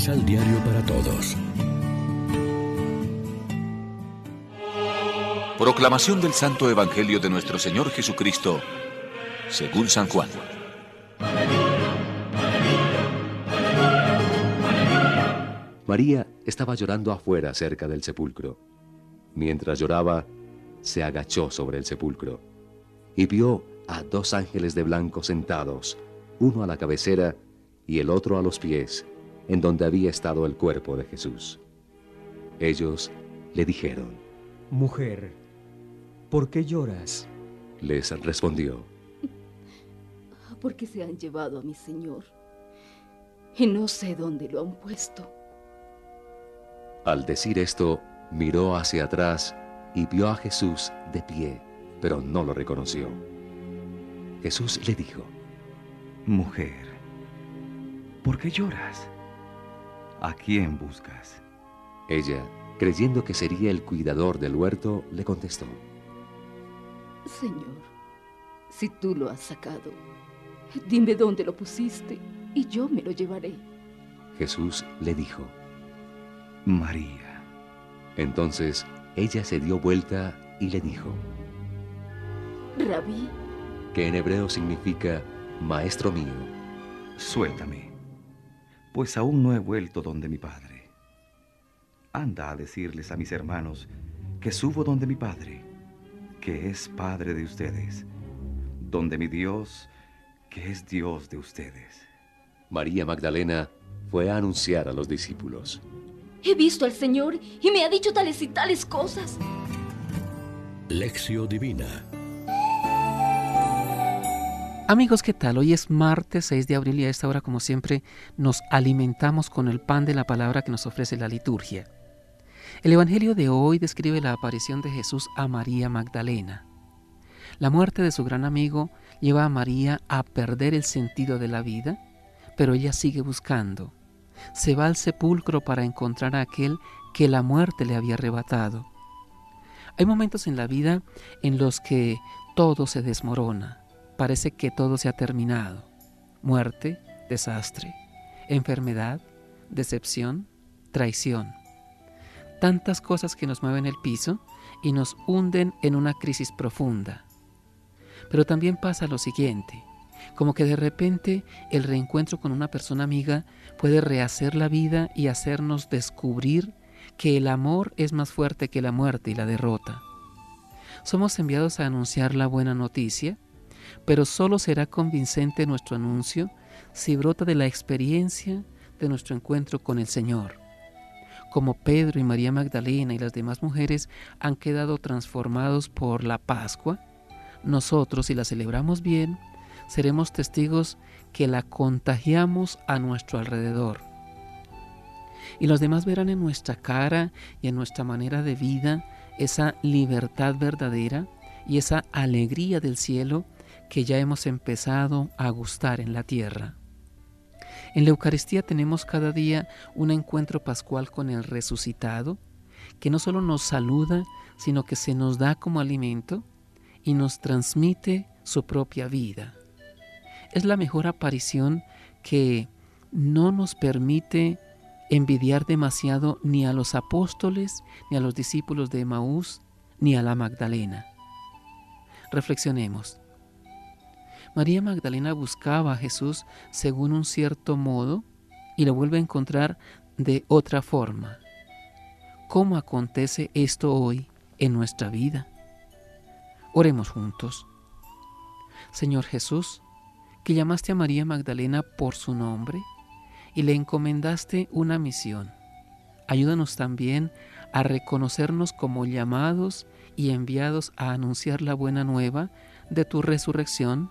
Misal Diario para Todos. Proclamación del Santo Evangelio de nuestro Señor Jesucristo, según San Juan. María estaba llorando afuera cerca del sepulcro. Mientras lloraba, se agachó sobre el sepulcro y vio a dos ángeles de blanco sentados, uno a la cabecera y el otro a los pies, en donde había estado el cuerpo de Jesús. Ellos le dijeron, Mujer, ¿por qué lloras? Les respondió, Porque se han llevado a mi Señor y no sé dónde lo han puesto. Al decir esto, miró hacia atrás y vio a Jesús de pie, pero no lo reconoció. Jesús le dijo, Mujer, ¿por qué lloras? ¿A quién buscas? Ella, creyendo que sería el cuidador del huerto, le contestó, Señor, si tú lo has sacado, dime dónde lo pusiste y yo me lo llevaré. Jesús le dijo, María. Entonces ella se dio vuelta y le dijo, Rabí, que en hebreo significa maestro mío. Suéltame, pues aún no he vuelto donde mi padre. Anda a decirles a mis hermanos que subo donde mi padre, que es padre de ustedes, donde mi Dios, que es Dios de ustedes. María Magdalena fue a anunciar a los discípulos. he visto al Señor y me ha dicho tales y tales cosas. Lección Divina. Amigos, ¿qué tal? Hoy es martes 6 de abril y a esta hora, como siempre, nos alimentamos con el pan de la palabra que nos ofrece la liturgia. El Evangelio de hoy describe la aparición de Jesús a María Magdalena. La muerte de su gran amigo lleva a María a perder el sentido de la vida, pero ella sigue buscando. Se va al sepulcro para encontrar a aquel que la muerte le había arrebatado. Hay momentos en la vida en los que todo se desmorona parece que todo se ha terminado. Muerte, desastre, enfermedad, decepción, traición. Tantas cosas que nos mueven el piso y nos hunden en una crisis profunda. Pero también pasa lo siguiente, como que de repente el reencuentro con una persona amiga puede rehacer la vida y hacernos descubrir que el amor es más fuerte que la muerte y la derrota. Somos enviados a anunciar la buena noticia, pero solo será convincente nuestro anuncio si brota de la experiencia de nuestro encuentro con el Señor. Como Pedro y María Magdalena y las demás mujeres han quedado transformados por la Pascua, nosotros, si la celebramos bien, seremos testigos que la contagiamos a nuestro alrededor. Y los demás verán en nuestra cara y en nuestra manera de vida esa libertad verdadera y esa alegría del cielo que ya hemos empezado a gustar en la tierra. En la Eucaristía tenemos cada día un encuentro pascual con el resucitado, que no solo nos saluda, sino que se nos da como alimento y nos transmite su propia vida. Es la mejor aparición que no nos permite envidiar demasiado ni a los apóstoles, ni a los discípulos de Maús, ni a la Magdalena. Reflexionemos. María Magdalena buscaba a Jesús según un cierto modo y lo vuelve a encontrar de otra forma. ¿Cómo acontece esto hoy en nuestra vida? Oremos juntos. Señor Jesús, que llamaste a María Magdalena por su nombre y le encomendaste una misión. Ayúdanos también a reconocernos como llamados y enviados a anunciar la buena nueva de tu resurrección